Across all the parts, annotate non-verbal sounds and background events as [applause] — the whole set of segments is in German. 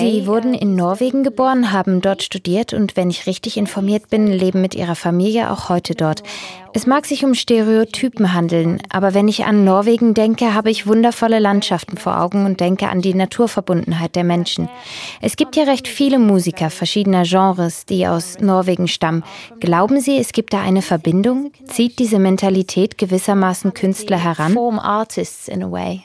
Sie wurden in Norwegen geboren, haben dort studiert und wenn ich richtig informiert bin, leben mit ihrer Familie auch heute dort. Es mag sich um Stereotypen handeln, aber wenn ich an Norwegen denke, habe ich wundervolle Landschaften vor Augen und denke an die Naturverbundenheit der Menschen. Es gibt ja recht viele Musiker verschiedener Genres, die aus Norwegen stammen. Glauben Sie, es gibt da eine Verbindung? Zieht diese Mentalität gewissermaßen Künstler heran? Form artists in a way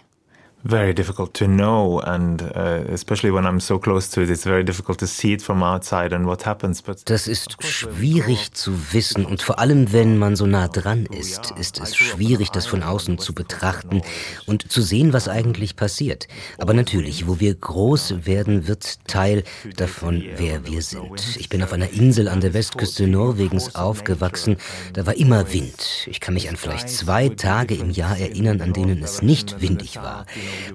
very difficult to know and uh, especially when I'm so close to it it's very difficult to see it from outside and what happens but Das ist schwierig zu wissen und vor allem wenn man so nah dran ist ist es schwierig das von außen zu betrachten und zu sehen was eigentlich passiert. Aber natürlich wo wir groß werden wird Teil davon wer wir sind. Ich bin auf einer Insel an der Westküste Norwegens aufgewachsen. Da war immer Wind. Ich kann mich an vielleicht zwei Tage im Jahr erinnern an denen es nicht windig war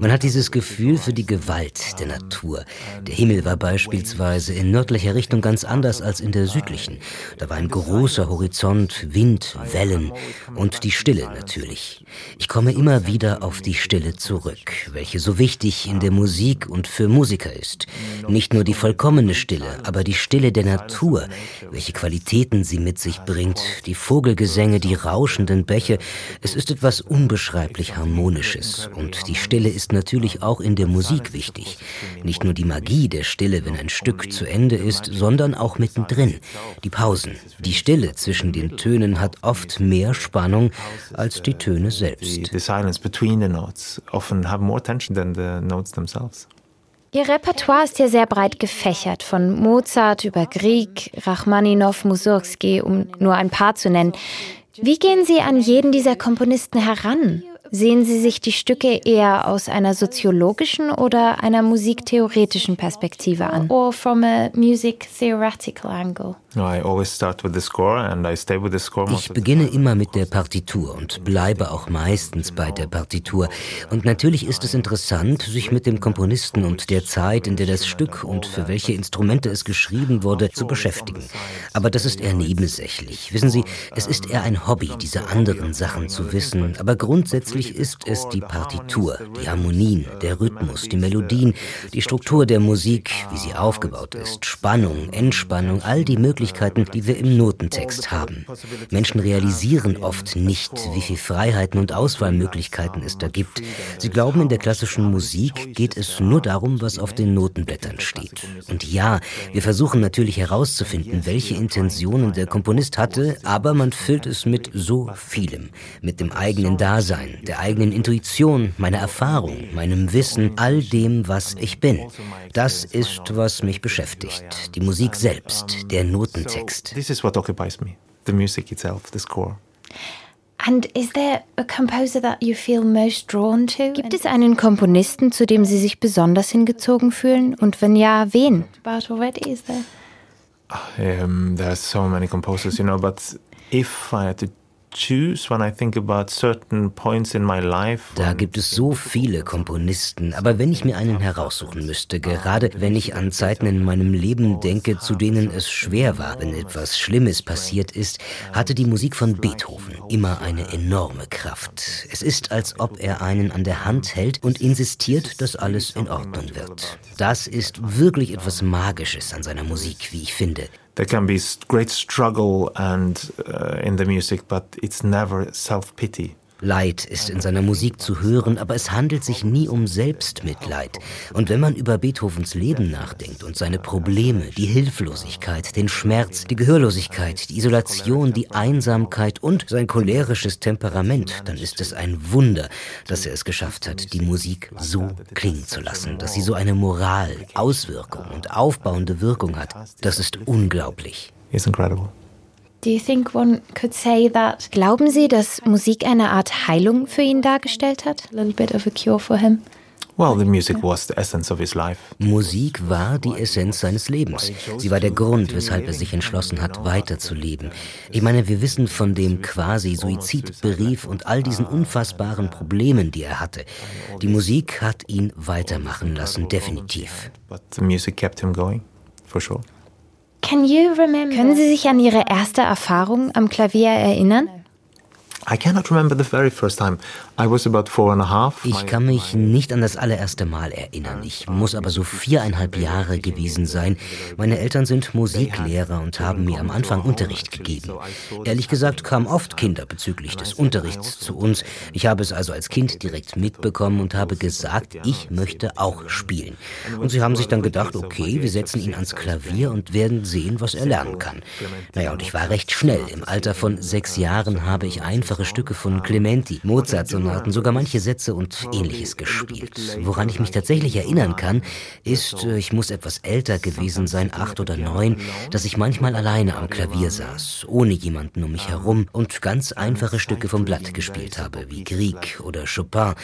man hat dieses Gefühl für die Gewalt der Natur. Der Himmel war beispielsweise in nördlicher Richtung ganz anders als in der südlichen. Da war ein großer Horizont, Wind, Wellen und die Stille natürlich. Ich komme immer wieder auf die Stille zurück, welche so wichtig in der Musik und für Musiker ist. Nicht nur die vollkommene Stille, aber die Stille der Natur, welche Qualitäten sie mit sich bringt, die Vogelgesänge, die rauschenden Bäche. Es ist etwas unbeschreiblich Harmonisches und die Stille Stille ist natürlich auch in der Musik wichtig. Nicht nur die Magie der Stille, wenn ein Stück zu Ende ist, sondern auch mittendrin. Die Pausen. Die Stille zwischen den Tönen hat oft mehr Spannung als die Töne selbst. Ihr Repertoire ist ja sehr breit gefächert, von Mozart über Grieg, Rachmaninow, Mussorgsky, um nur ein paar zu nennen. Wie gehen Sie an jeden dieser Komponisten heran? Sehen Sie sich die Stücke eher aus einer soziologischen oder einer musiktheoretischen Perspektive an? Or from a music theoretical angle? Ich beginne immer mit der Partitur und bleibe auch meistens bei der Partitur. Und natürlich ist es interessant, sich mit dem Komponisten und der Zeit, in der das Stück und für welche Instrumente es geschrieben wurde, zu beschäftigen. Aber das ist eher nebensächlich. Wissen Sie, es ist eher ein Hobby, diese anderen Sachen zu wissen. Aber grundsätzlich ist es die Partitur, die Harmonien, der Rhythmus, die Melodien, die Struktur der Musik, wie sie aufgebaut ist, Spannung, Entspannung, all die Möglichkeiten, Möglichkeiten, die wir im Notentext haben. Menschen realisieren oft nicht, wie viel Freiheiten und Auswahlmöglichkeiten es da gibt. Sie glauben, in der klassischen Musik geht es nur darum, was auf den Notenblättern steht. Und ja, wir versuchen natürlich herauszufinden, welche Intentionen der Komponist hatte, aber man füllt es mit so vielem. Mit dem eigenen Dasein, der eigenen Intuition, meiner Erfahrung, meinem Wissen, all dem, was ich bin. Das ist, was mich beschäftigt. Die Musik selbst, der Noten Notentext. So this is what occupies me, the music itself, the score. And is there a composer that you feel most drawn to? Gibt es einen Komponisten, zu dem Sie sich besonders hingezogen fühlen? Und wenn ja, wen? About already, is there? Um, there are so many composers, you know, but if I had to da gibt es so viele Komponisten, aber wenn ich mir einen heraussuchen müsste, gerade wenn ich an Zeiten in meinem Leben denke, zu denen es schwer war, wenn etwas Schlimmes passiert ist, hatte die Musik von Beethoven immer eine enorme Kraft. Es ist, als ob er einen an der Hand hält und insistiert, dass alles in Ordnung wird. Das ist wirklich etwas Magisches an seiner Musik, wie ich finde. There can be great struggle and uh, in the music, but it's never self pity. Leid ist in seiner Musik zu hören, aber es handelt sich nie um Selbstmitleid. Und wenn man über Beethovens Leben nachdenkt und seine Probleme, die Hilflosigkeit, den Schmerz, die Gehörlosigkeit, die Isolation, die Einsamkeit und sein cholerisches Temperament, dann ist es ein Wunder, dass er es geschafft hat, die Musik so klingen zu lassen, dass sie so eine Moral, Auswirkung und aufbauende Wirkung hat. Das ist unglaublich. It's incredible. Glauben Sie, dass Musik eine Art Heilung für ihn dargestellt hat? A little bit of a cure for him. Well, the music was the essence of his life. Musik war die Essenz seines Lebens. Sie war der Grund, weshalb er sich entschlossen hat, weiterzuleben. Ich meine, wir wissen von dem quasi Suizidbrief und all diesen unfassbaren Problemen, die er hatte. Die Musik hat ihn weitermachen lassen, definitiv. But the music kept him going, for sure. Können Sie sich an Ihre erste Erfahrung am Klavier erinnern? I cannot remember the very first time. Ich kann mich nicht an das allererste Mal erinnern. Ich muss aber so viereinhalb Jahre gewesen sein. Meine Eltern sind Musiklehrer und haben mir am Anfang Unterricht gegeben. Ehrlich gesagt kamen oft Kinder bezüglich des Unterrichts zu uns. Ich habe es also als Kind direkt mitbekommen und habe gesagt, ich möchte auch spielen. Und sie haben sich dann gedacht, okay, wir setzen ihn ans Klavier und werden sehen, was er lernen kann. Naja, und ich war recht schnell. Im Alter von sechs Jahren habe ich einfach einfache Stücke von Clementi, Mozart-Sonaten, sogar manche Sätze und ähnliches gespielt. Woran ich mich tatsächlich erinnern kann, ist, äh, ich muss etwas älter gewesen sein, acht oder neun, dass ich manchmal alleine am Klavier saß, ohne jemanden um mich herum und ganz einfache Stücke vom Blatt gespielt habe, wie Grieg oder Chopin.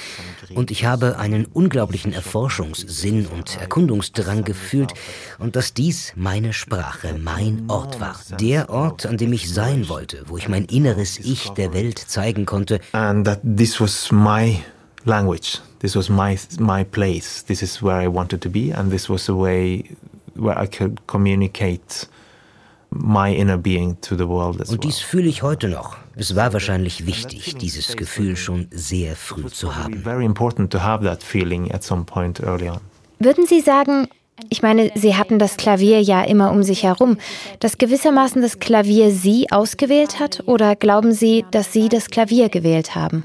Und ich habe einen unglaublichen Erforschungssinn und Erkundungsdrang gefühlt und dass dies meine Sprache, mein Ort war. Der Ort, an dem ich sein wollte, wo ich mein inneres Ich der Welt zeigen konnte. And that this was my language. This was my my place. This is where I wanted to be and this was a way where I could communicate my inner being to the world as Und dies fühle ich heute noch. Es war wahrscheinlich wichtig, dieses Gefühl schon sehr früh zu haben. Very important to have that feeling at some point early on. Würden Sie sagen, ich meine, Sie hatten das Klavier ja immer um sich herum, dass gewissermaßen das Klavier Sie ausgewählt hat oder glauben Sie, dass Sie das Klavier gewählt haben?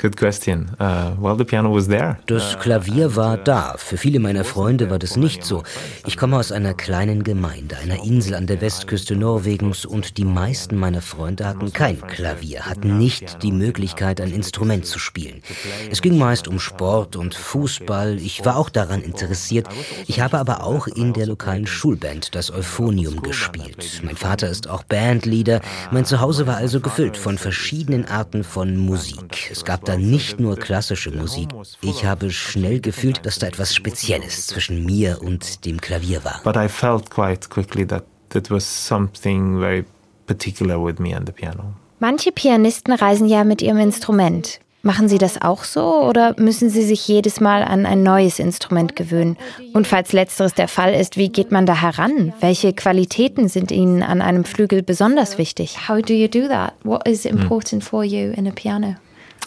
Good question. Uh, well, the piano was there. Das Klavier war da. Für viele meiner Freunde war das nicht so. Ich komme aus einer kleinen Gemeinde, einer Insel an der Westküste Norwegens und die meisten meiner Freunde hatten kein Klavier, hatten nicht die Möglichkeit, ein Instrument zu spielen. Es ging meist um Sport und Fußball. Ich war auch daran interessiert. Ich habe aber auch in der lokalen Schulband das Euphonium gespielt. Mein Vater ist auch Bandleader. Mein Zuhause war also gefüllt von verschiedenen Arten von Musik. Es gab da nicht nur klassische Musik. Ich habe schnell gefühlt, dass da etwas Spezielles zwischen mir und dem Klavier war. But I felt quite quickly that that was something very particular with me and the piano. Manche Pianisten reisen ja mit ihrem Instrument. Machen Sie das auch so oder müssen Sie sich jedes Mal an ein neues Instrument gewöhnen? Und falls letzteres der Fall ist, wie geht man da heran? Welche Qualitäten sind Ihnen an einem Flügel besonders wichtig? How do you do that? What is important for you in a piano?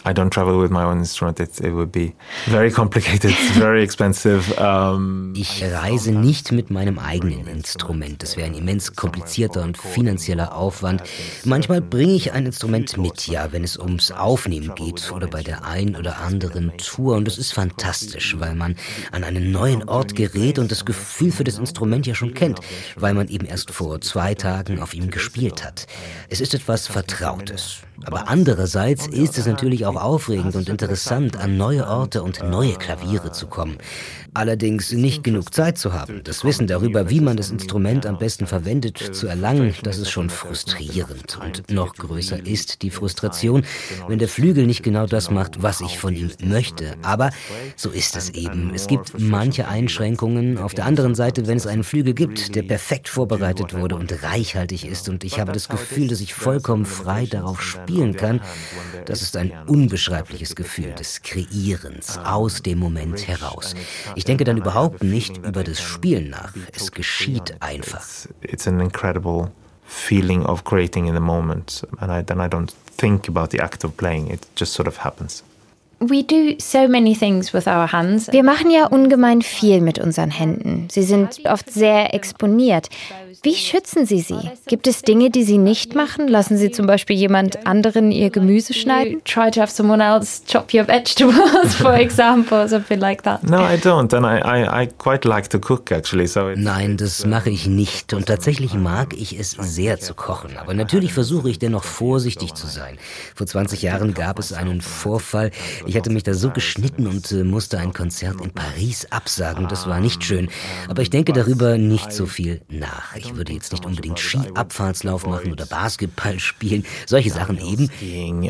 I don't travel with my own instrument. It, it would be very complicated, [laughs] very expensive. Um, ich reise nicht mit meinem eigenen Instrument. Das wäre ein immens komplizierter und finanzieller Aufwand. Manchmal bringe ich ein Instrument mit, ja, wenn es ums Aufnehmen geht oder bei der ein oder anderen Tour. Und das ist fantastisch, weil man an einen neuen Ort gerät und das Gefühl für das Instrument ja schon kennt, weil man eben erst vor zwei Tagen auf ihm gespielt hat. Es ist etwas Vertrautes. Aber andererseits ist es natürlich auch aufregend und interessant, an neue Orte und neue Klaviere zu kommen allerdings nicht genug Zeit zu haben. Das Wissen darüber, wie man das Instrument am besten verwendet, zu erlangen, das ist schon frustrierend. Und noch größer ist die Frustration, wenn der Flügel nicht genau das macht, was ich von ihm möchte. Aber so ist es eben. Es gibt manche Einschränkungen. Auf der anderen Seite, wenn es einen Flügel gibt, der perfekt vorbereitet wurde und reichhaltig ist und ich habe das Gefühl, dass ich vollkommen frei darauf spielen kann, das ist ein unbeschreibliches Gefühl des Kreierens aus dem Moment heraus. Ich ich denke dann überhaupt nicht über das Spielen nach. Es geschieht einfach. It's an incredible feeling of creating in the moment. And I, then I don't think about the act of playing. It just sort of happens. Wir machen ja ungemein viel mit unseren Händen. Sie sind oft sehr exponiert. Wie schützen Sie sie? Gibt es Dinge, die Sie nicht machen? Lassen Sie zum Beispiel jemand anderen ihr Gemüse schneiden? Try to have someone else chop your vegetables, [laughs] for example, something like that. No, I don't, and I, I, I quite like to cook actually. So Nein, das mache ich nicht. Und tatsächlich mag ich es sehr zu kochen. Aber natürlich versuche ich dennoch vorsichtig zu sein. Vor 20 Jahren gab es einen Vorfall. Ich hatte mich da so geschnitten und äh, musste ein Konzert in Paris absagen. Das war nicht schön. Aber ich denke darüber nicht so viel nach. Ich würde jetzt nicht unbedingt Skiabfahrtslauf machen oder Basketball spielen, solche Sachen eben.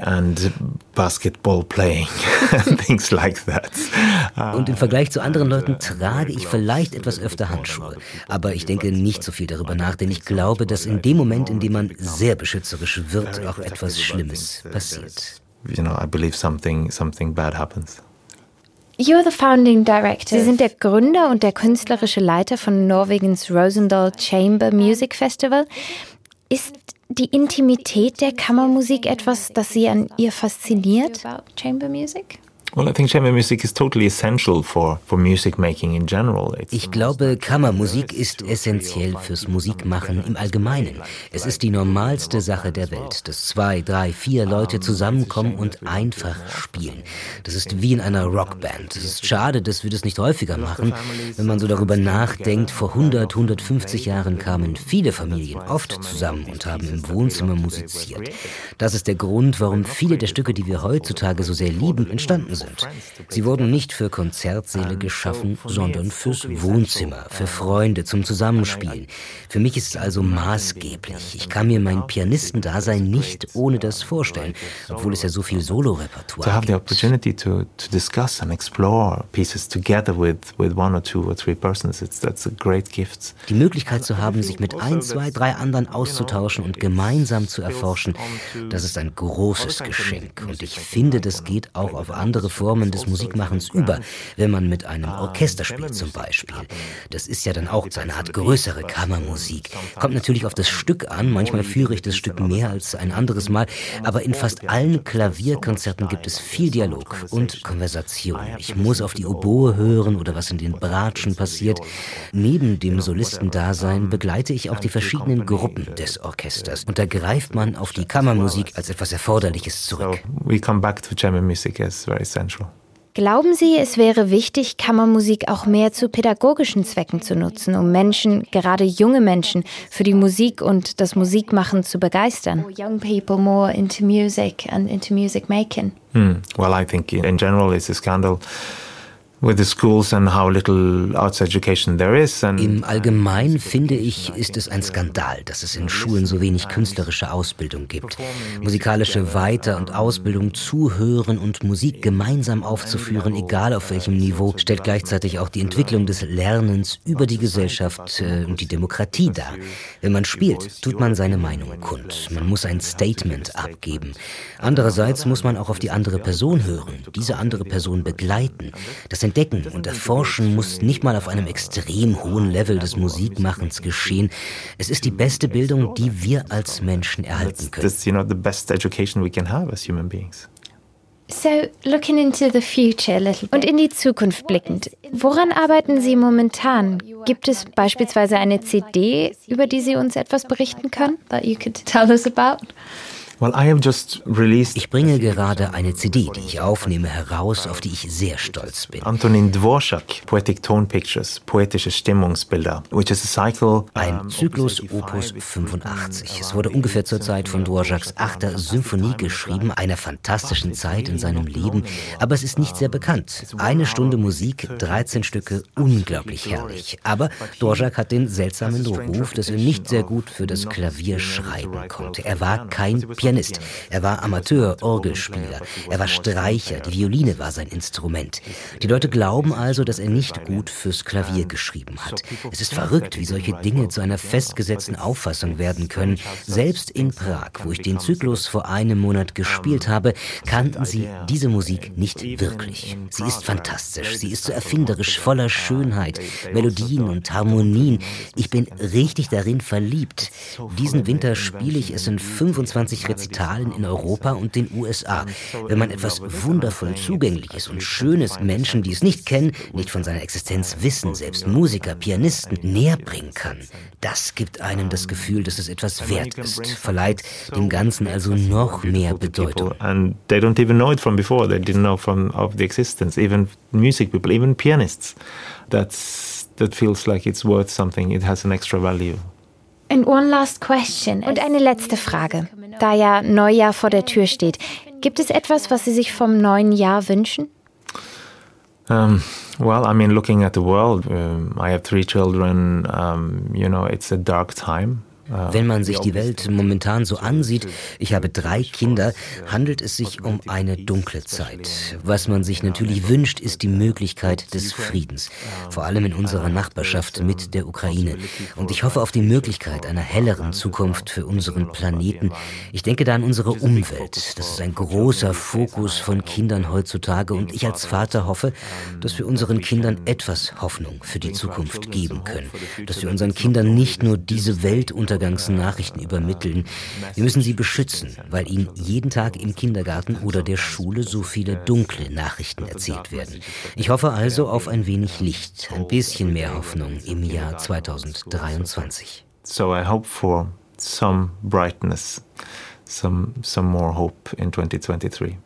And basketball playing, [laughs] things like that. Und im Vergleich zu anderen Leuten trage ich vielleicht etwas öfter Handschuhe. Aber ich denke nicht so viel darüber nach, denn ich glaube, dass in dem Moment, in dem man sehr beschützerisch wird, auch etwas Schlimmes passiert. You know, I believe something, something bad happens. You're the founding director. Sie sind der Gründer und der künstlerische Leiter von Norwegens Rosendal Chamber Music Festival. Ist die Intimität der Kammermusik etwas, das Sie an ihr fasziniert? Chamber music? Ich glaube, Kammermusik ist essentiell fürs Musikmachen im Allgemeinen. Es ist die normalste Sache der Welt, dass zwei, drei, vier Leute zusammenkommen und einfach spielen. Das ist wie in einer Rockband. Es ist schade, dass wir das nicht häufiger machen. Wenn man so darüber nachdenkt, vor 100, 150 Jahren kamen viele Familien oft zusammen und haben im Wohnzimmer musiziert. Das ist der Grund, warum viele der Stücke, die wir heutzutage so sehr lieben, entstanden sind sind. Sie wurden nicht für Konzertsäle geschaffen, sondern fürs Wohnzimmer, für Freunde, zum Zusammenspielen. Für mich ist es also maßgeblich. Ich kann mir mein Pianistendasein nicht ohne das vorstellen, obwohl es ja so viel Solorepertoire gibt. To have the opportunity to, to discuss and explore pieces together with, with one or two or three persons, it's, that's a great gift. Die Möglichkeit zu haben, sich mit ein, zwei, drei anderen auszutauschen und gemeinsam zu erforschen, das ist ein großes Geschenk. Und ich finde, das geht auch auf andere Formen des Musikmachens über, wenn man mit einem Orchester spielt zum Beispiel. Das ist ja dann auch so eine Art größere Kammermusik. Kommt natürlich auf das Stück an, manchmal führe ich das Stück mehr als ein anderes Mal, aber in fast allen Klavierkonzerten gibt es viel Dialog und Konversation. Ich muss auf die Oboe hören oder was in den Bratschen passiert. Neben dem Solistendasein begleite ich auch die verschiedenen Gruppen des Orchesters und da greift man auf die Kammermusik als etwas Erforderliches zurück. So we come back to chamber music as very essential. Glauben Sie, es wäre wichtig, Kammermusik auch mehr zu pädagogischen Zwecken zu nutzen, um Menschen, gerade junge Menschen, für die Musik und das Musikmachen zu begeistern? Young people more into music and into music making. Hmm. Well, I think in general it's a scandal. Im Allgemeinen finde ich, ist es ein Skandal, dass es in Schulen so wenig künstlerische Ausbildung gibt. Musikalische Weiter- und Ausbildung, Zuhören und Musik gemeinsam aufzuführen, egal auf welchem Niveau, stellt gleichzeitig auch die Entwicklung des Lernens über die Gesellschaft äh, und die Demokratie dar. Wenn man spielt, tut man seine Meinung kund. Man muss ein Statement abgeben. Andererseits muss man auch auf die andere Person hören, diese andere Person begleiten. Das sind Entdecken und Erforschen muss nicht mal auf einem extrem hohen Level des Musikmachens geschehen. Es ist die beste Bildung, die wir als Menschen erhalten können. That's, you know, the best education we can have as human beings. So, looking into the future a little bit. Und in die Zukunft blickend, woran arbeiten Sie momentan? Gibt es beispielsweise eine CD, über die Sie uns etwas berichten können? That you could tell us about? Ich bringe gerade eine CD, die ich aufnehme, heraus, auf die ich sehr stolz bin. Antonin Dvorak, Poetic Tone Pictures, poetische Stimmungsbilder, which is a cycle. Ein Zyklus Opus 85. Es wurde ungefähr zur Zeit von Dvoraks achter Symphonie geschrieben, einer fantastischen Zeit in seinem Leben, aber es ist nicht sehr bekannt. Eine Stunde Musik, 13 Stücke, unglaublich herrlich. Aber Dvorak hat den seltsamen Ruf, dass er nicht sehr gut für das Klavier schreiben konnte. Er war kein Pianist. Pianist. Er war Amateur, Orgelspieler. Er war Streicher. Die Violine war sein Instrument. Die Leute glauben also, dass er nicht gut fürs Klavier geschrieben hat. Es ist verrückt, wie solche Dinge zu einer festgesetzten Auffassung werden können. Selbst in Prag, wo ich den Zyklus vor einem Monat gespielt habe, kannten sie diese Musik nicht wirklich. Sie ist fantastisch. Sie ist so erfinderisch, voller Schönheit, Melodien und Harmonien. Ich bin richtig darin verliebt. Diesen Winter spiele ich es in 25 Rezitalen in Europa und den USA. Wenn man etwas wundervoll Zugängliches und Schönes Menschen, die es nicht kennen, nicht von seiner Existenz wissen, selbst Musiker, Pianisten, näher bringen kann, das gibt einem das Gefühl, dass es etwas wert ist, verleiht dem Ganzen also noch mehr Bedeutung. And they don't even know it from before. They didn't know from of the existence. Even music people, even pianists. That's that feels like it's worth something. It has an extra value. And one last question. Und eine letzte Frage. Da ja Neujahr vor der Tür steht, gibt es etwas, was Sie sich vom neuen Jahr wünschen? Um, well, I mean, looking at the world, um, I have three children. Um, you know, it's a dark time. Wenn man sich die Welt momentan so ansieht, ich habe drei Kinder, handelt es sich um eine dunkle Zeit. Was man sich natürlich wünscht, ist die Möglichkeit des Friedens, vor allem in unserer Nachbarschaft mit der Ukraine. Und ich hoffe auf die Möglichkeit einer helleren Zukunft für unseren Planeten. Ich denke da an unsere Umwelt. Das ist ein großer Fokus von Kindern heutzutage. und ich als Vater hoffe, dass wir unseren Kindern etwas Hoffnung für die Zukunft geben können, dass wir unseren Kindern nicht nur diese Welt unter Untergangsnachrichten übermitteln. Wir müssen sie beschützen, weil ihnen jeden Tag im Kindergarten oder der Schule so viele dunkle Nachrichten erzählt werden. Ich hoffe also auf ein wenig Licht, ein bisschen mehr Hoffnung im Jahr 2023. So I hope for some brightness, some, some more hope in 2023.